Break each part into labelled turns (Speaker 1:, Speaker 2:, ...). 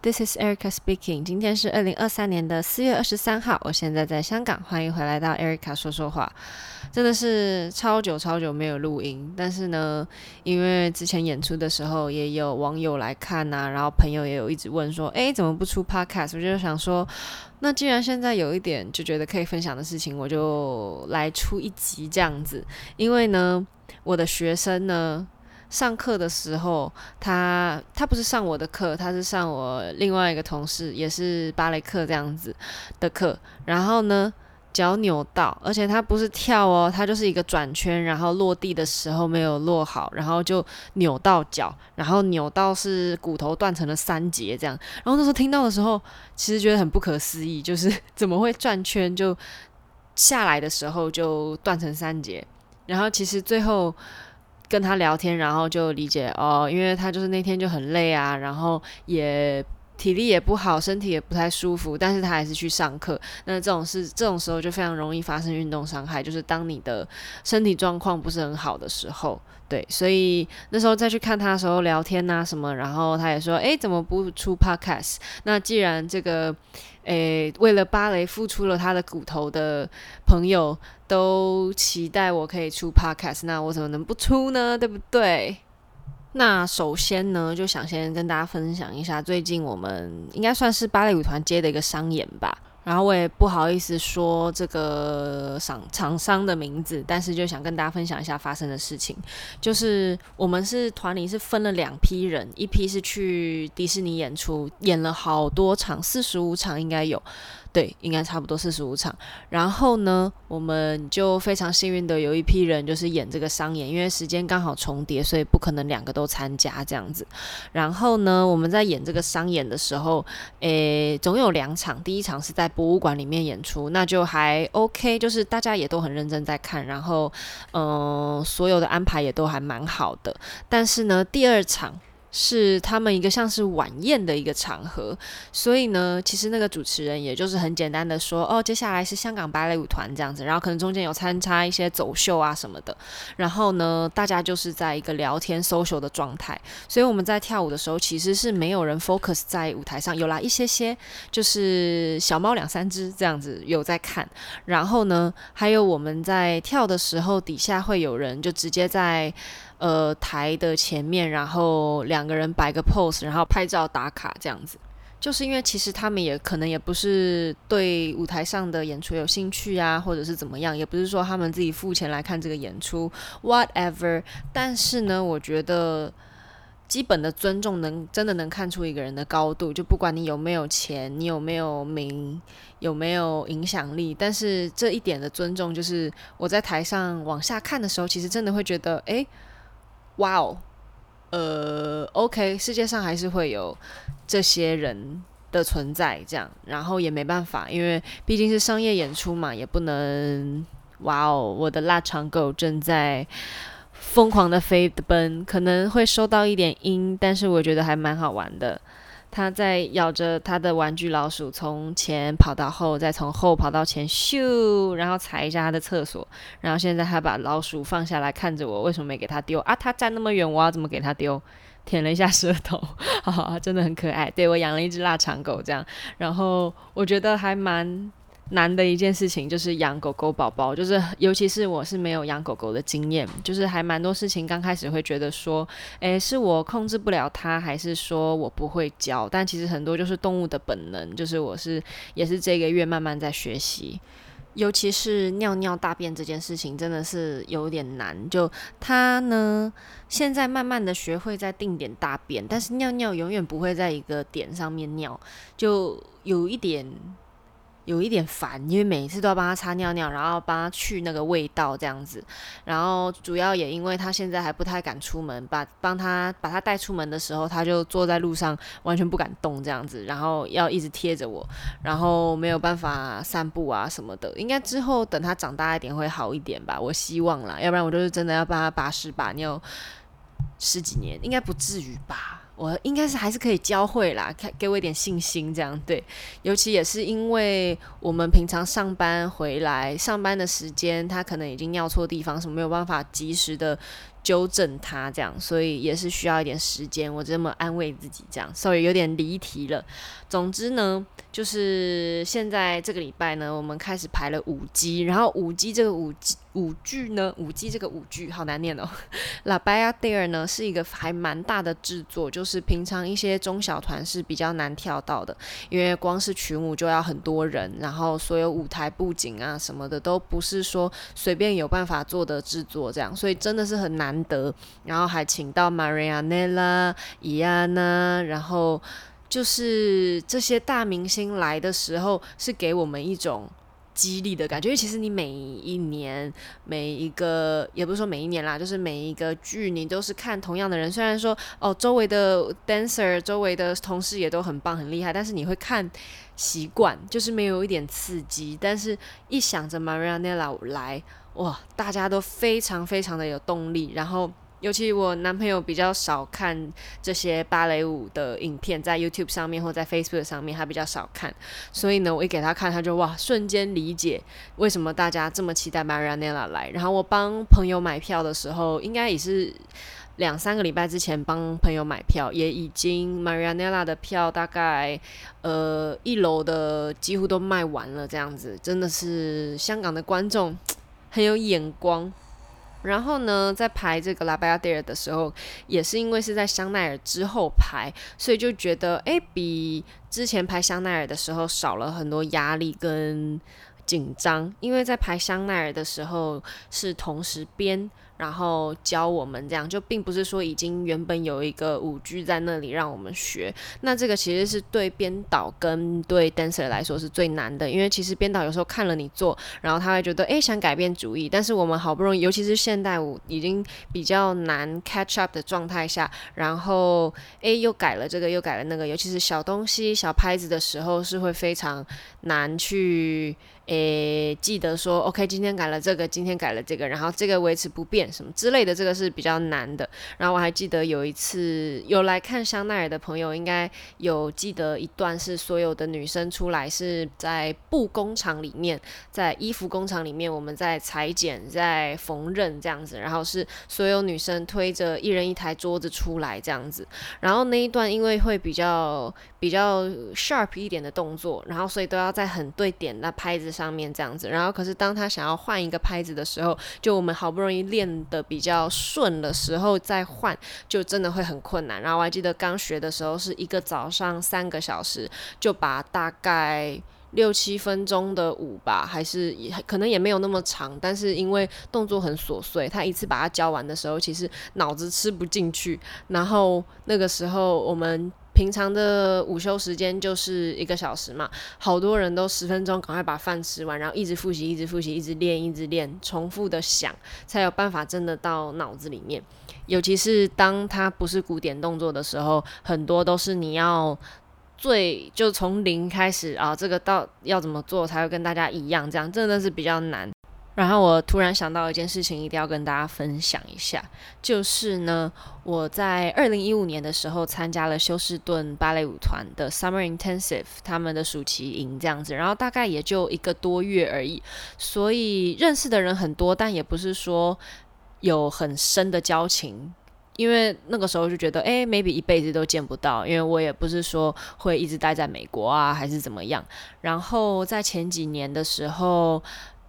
Speaker 1: This is Erica speaking。今天是二零二三年的四月二十三号，我现在在香港，欢迎回来到 Erica 说说话。真的是超久超久没有录音，但是呢，因为之前演出的时候也有网友来看呐、啊，然后朋友也有一直问说，诶，怎么不出 Podcast？我就想说，那既然现在有一点就觉得可以分享的事情，我就来出一集这样子。因为呢，我的学生呢。上课的时候，他他不是上我的课，他是上我另外一个同事，也是芭蕾课这样子的课。然后呢，脚扭到，而且他不是跳哦，他就是一个转圈，然后落地的时候没有落好，然后就扭到脚，然后扭到是骨头断成了三节这样。然后那时候听到的时候，其实觉得很不可思议，就是怎么会转圈就下来的时候就断成三节？然后其实最后。跟他聊天，然后就理解哦，因为他就是那天就很累啊，然后也体力也不好，身体也不太舒服，但是他还是去上课。那这种事，这种时候就非常容易发生运动伤害，就是当你的身体状况不是很好的时候。对，所以那时候再去看他的时候聊天呐什么，然后他也说，诶，怎么不出 podcast？那既然这个，诶，为了芭蕾付出了他的骨头的朋友都期待我可以出 podcast，那我怎么能不出呢？对不对？那首先呢，就想先跟大家分享一下，最近我们应该算是芭蕾舞团接的一个商演吧。然后我也不好意思说这个厂厂商的名字，但是就想跟大家分享一下发生的事情。就是我们是团里是分了两批人，一批是去迪士尼演出，演了好多场，四十五场应该有。对，应该差不多四十五场。然后呢，我们就非常幸运的有一批人就是演这个商演，因为时间刚好重叠，所以不可能两个都参加这样子。然后呢，我们在演这个商演的时候，诶，总有两场。第一场是在博物馆里面演出，那就还 OK，就是大家也都很认真在看，然后嗯、所有的安排也都还蛮好的。但是呢，第二场。是他们一个像是晚宴的一个场合，所以呢，其实那个主持人也就是很简单的说，哦，接下来是香港芭蕾舞团这样子，然后可能中间有参差一些走秀啊什么的，然后呢，大家就是在一个聊天 social 的状态，所以我们在跳舞的时候其实是没有人 focus 在舞台上，有啦一些些，就是小猫两三只这样子有在看，然后呢，还有我们在跳的时候底下会有人就直接在。呃，台的前面，然后两个人摆个 pose，然后拍照打卡这样子，就是因为其实他们也可能也不是对舞台上的演出有兴趣啊，或者是怎么样，也不是说他们自己付钱来看这个演出，whatever。但是呢，我觉得基本的尊重能真的能看出一个人的高度，就不管你有没有钱，你有没有名，有没有影响力，但是这一点的尊重，就是我在台上往下看的时候，其实真的会觉得，诶。哇哦，呃，OK，世界上还是会有这些人的存在，这样，然后也没办法，因为毕竟是商业演出嘛，也不能。哇哦，我的腊肠狗正在疯狂的飞奔，可能会收到一点音，但是我觉得还蛮好玩的。他在咬着他的玩具老鼠，从前跑到后，再从后跑到前，咻，然后踩一下他的厕所，然后现在他把老鼠放下来看着我，为什么没给他丢啊？他站那么远，我要怎么给他丢？舔了一下舌头，哈哈，真的很可爱。对，我养了一只腊肠狗，这样，然后我觉得还蛮。难的一件事情就是养狗狗宝宝，就是尤其是我是没有养狗狗的经验，就是还蛮多事情刚开始会觉得说，诶，是我控制不了它，还是说我不会教？但其实很多就是动物的本能，就是我是也是这个月慢慢在学习，尤其是尿尿大便这件事情真的是有点难。就它呢，现在慢慢的学会在定点大便，但是尿尿永远不会在一个点上面尿，就有一点。有一点烦，因为每次都要帮他擦尿尿，然后帮他去那个味道这样子。然后主要也因为他现在还不太敢出门，把帮他把他带出门的时候，他就坐在路上完全不敢动这样子，然后要一直贴着我，然后没有办法散步啊什么的。应该之后等他长大一点会好一点吧，我希望啦，要不然我就是真的要帮他把屎把尿十几年，应该不至于吧。我应该是还是可以教会啦，给给我一点信心，这样对。尤其也是因为我们平常上班回来，上班的时间他可能已经尿错地方，什么没有办法及时的纠正他这样，所以也是需要一点时间。我这么安慰自己这样，所以有点离题了。总之呢，就是现在这个礼拜呢，我们开始排了舞姬，然后舞姬这个舞姬舞剧呢，舞姬这个舞剧好难念哦。La b a y a d e r 呢是一个还蛮大的制作，就是平常一些中小团是比较难跳到的，因为光是群舞就要很多人，然后所有舞台布景啊什么的都不是说随便有办法做的制作这样，所以真的是很难。难得，然后还请到 Marianela、伊安娜，然后就是这些大明星来的时候，是给我们一种激励的感觉。因为其实你每一年每一个，也不是说每一年啦，就是每一个剧，你都是看同样的人。虽然说哦，周围的 dancer、周围的同事也都很棒、很厉害，但是你会看习惯，就是没有一点刺激。但是一想着 Marianela 来。哇，大家都非常非常的有动力，然后尤其我男朋友比较少看这些芭蕾舞的影片，在 YouTube 上面或在 Facebook 上面，他比较少看，所以呢，我一给他看，他就哇，瞬间理解为什么大家这么期待 Marianela 来。然后我帮朋友买票的时候，应该也是两三个礼拜之前帮朋友买票，也已经 Marianela 的票大概呃一楼的几乎都卖完了，这样子真的是香港的观众。很有眼光，然后呢，在排这个《La Bayadère》的时候，也是因为是在香奈儿之后排，所以就觉得，哎，比之前排香奈儿的时候少了很多压力跟紧张，因为在排香奈儿的时候是同时编。然后教我们这样，就并不是说已经原本有一个舞剧在那里让我们学。那这个其实是对编导跟对 dancer 来说是最难的，因为其实编导有时候看了你做，然后他会觉得诶，想改变主意，但是我们好不容易，尤其是现代舞已经比较难 catch up 的状态下，然后诶又改了这个又改了那个，尤其是小东西小拍子的时候是会非常难去。诶，记得说，OK，今天改了这个，今天改了这个，然后这个维持不变什么之类的，这个是比较难的。然后我还记得有一次有来看香奈儿的朋友，应该有记得一段是所有的女生出来是在布工厂里面，在衣服工厂里面，我们在裁剪、在缝纫这样子，然后是所有女生推着一人一台桌子出来这样子。然后那一段因为会比较比较 sharp 一点的动作，然后所以都要在很对点那拍子上面这样子，然后可是当他想要换一个拍子的时候，就我们好不容易练得比较顺的时候再换，就真的会很困难。然后我还记得刚学的时候是一个早上三个小时，就把大概六七分钟的舞吧，还是也可能也没有那么长，但是因为动作很琐碎，他一次把它教完的时候，其实脑子吃不进去。然后那个时候我们。平常的午休时间就是一个小时嘛，好多人都十分钟赶快把饭吃完，然后一直复习，一直复习，一直练，一直练，重复的想，才有办法真的到脑子里面。尤其是当它不是古典动作的时候，很多都是你要最就从零开始啊，这个到要怎么做才会跟大家一样，这样真的是比较难。然后我突然想到一件事情，一定要跟大家分享一下，就是呢，我在二零一五年的时候参加了休斯顿芭蕾舞团的 Summer Intensive，他们的暑期营这样子，然后大概也就一个多月而已，所以认识的人很多，但也不是说有很深的交情，因为那个时候就觉得，哎，maybe 一辈子都见不到，因为我也不是说会一直待在美国啊，还是怎么样。然后在前几年的时候。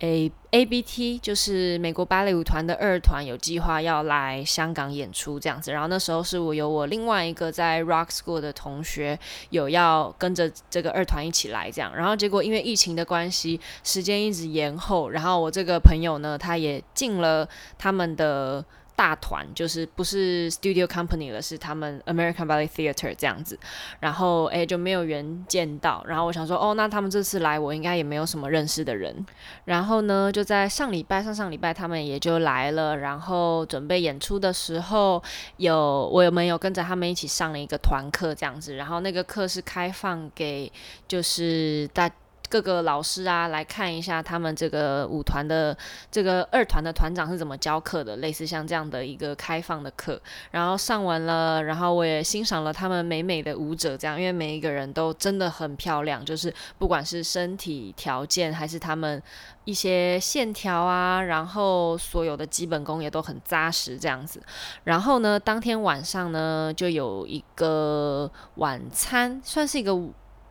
Speaker 1: A A B T 就是美国芭蕾舞团的二团有计划要来香港演出这样子，然后那时候是我有我另外一个在 Rock School 的同学有要跟着这个二团一起来这样，然后结果因为疫情的关系，时间一直延后，然后我这个朋友呢，他也进了他们的。大团就是不是 Studio Company 了，是他们 American Ballet Theater 这样子，然后诶就没有缘见到，然后我想说哦，那他们这次来我应该也没有什么认识的人，然后呢就在上礼拜上上礼拜他们也就来了，然后准备演出的时候有我有没有跟着他们一起上了一个团课这样子，然后那个课是开放给就是大。各个老师啊来看一下他们这个舞团的这个二团的团长是怎么教课的，类似像这样的一个开放的课。然后上完了，然后我也欣赏了他们美美的舞者，这样，因为每一个人都真的很漂亮，就是不管是身体条件还是他们一些线条啊，然后所有的基本功也都很扎实，这样子。然后呢，当天晚上呢，就有一个晚餐，算是一个。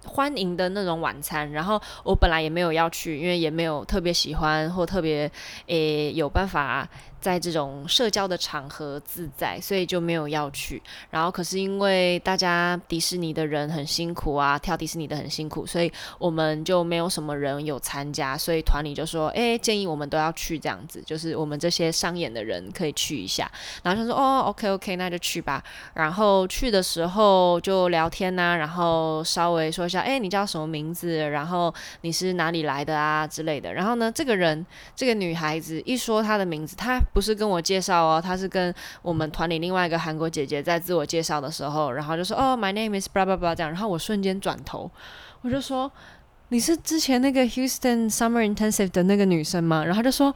Speaker 1: 欢迎的那种晚餐，然后我本来也没有要去，因为也没有特别喜欢或特别诶有办法。在这种社交的场合自在，所以就没有要去。然后可是因为大家迪士尼的人很辛苦啊，跳迪士尼的很辛苦，所以我们就没有什么人有参加。所以团里就说，诶，建议我们都要去这样子，就是我们这些商演的人可以去一下。然后他说，哦，OK OK，那就去吧。然后去的时候就聊天呐、然后稍微说下，哎，你叫什么名字？然后你是哪里来的啊之类的。然后呢，这个人这个女孩子一说她的名字，她。不是跟我介绍哦，她是跟我们团里另外一个韩国姐姐在自我介绍的时候，然后就说哦，My name is blah blah blah 这样，然后我瞬间转头，我就说你是之前那个 Houston Summer Intensive 的那个女生吗？然后就说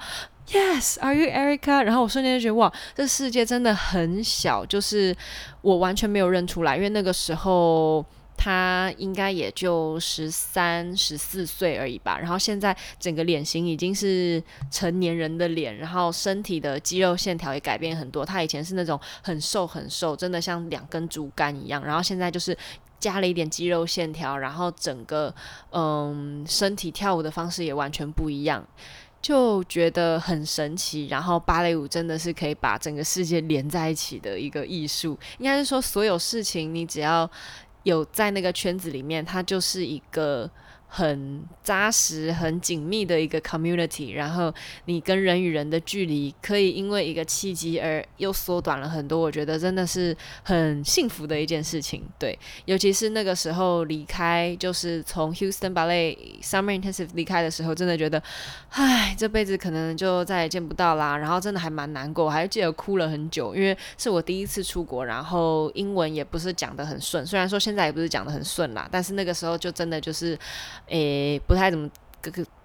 Speaker 1: Yes，Are you Erica？然后我瞬间就觉得哇，这世界真的很小，就是我完全没有认出来，因为那个时候。他应该也就十三、十四岁而已吧，然后现在整个脸型已经是成年人的脸，然后身体的肌肉线条也改变很多。他以前是那种很瘦很瘦，真的像两根竹竿一样，然后现在就是加了一点肌肉线条，然后整个嗯身体跳舞的方式也完全不一样，就觉得很神奇。然后芭蕾舞真的是可以把整个世界连在一起的一个艺术，应该是说所有事情你只要。有在那个圈子里面，他就是一个很扎实、很紧密的一个 community。然后你跟人与人的距离，可以因为一个契机而又缩短了很多。我觉得真的是很幸福的一件事情。对，尤其是那个时候离开，就是从 Houston Ballet Summer Intensive 离开的时候，真的觉得，唉，这辈子可能就再也见不到啦。然后真的还蛮难过，我还记得哭了很久，因为是我第一次出国，然后英文也不是讲得很顺。虽然说现在也不是讲得很顺啦，但是那个时候就真的就是，诶，不太怎么，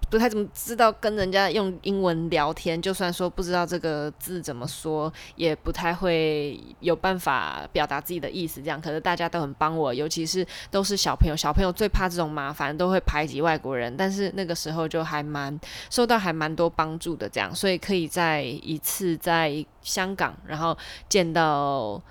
Speaker 1: 不太怎么知道跟人家用英文聊天。就算说不知道这个字怎么说，也不太会有办法表达自己的意思。这样，可是大家都很帮我，尤其是都是小朋友，小朋友最怕这种麻烦，都会排挤外国人。但是那个时候就还蛮受到还蛮多帮助的，这样，所以可以在一次在香港，然后见到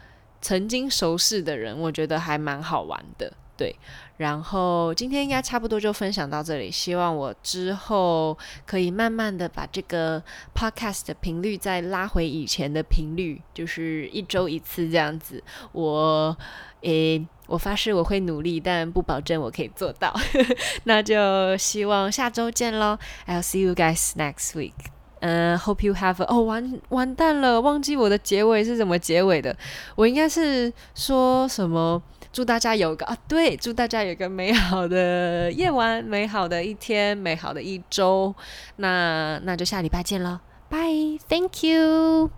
Speaker 1: 曾经熟识的人，我觉得还蛮好玩的。对，然后今天应该差不多就分享到这里。希望我之后可以慢慢的把这个 podcast 的频率再拉回以前的频率，就是一周一次这样子。我诶，我发誓我会努力，但不保证我可以做到。那就希望下周见喽！I'll see you guys next week. 嗯、，Hope you have a... 哦，完完蛋了，忘记我的结尾是怎么结尾的。我应该是说什么？祝大家有个啊，对，祝大家有个美好的夜晚，美好的一天，美好的一周。那那就下礼拜见了，拜，Thank you。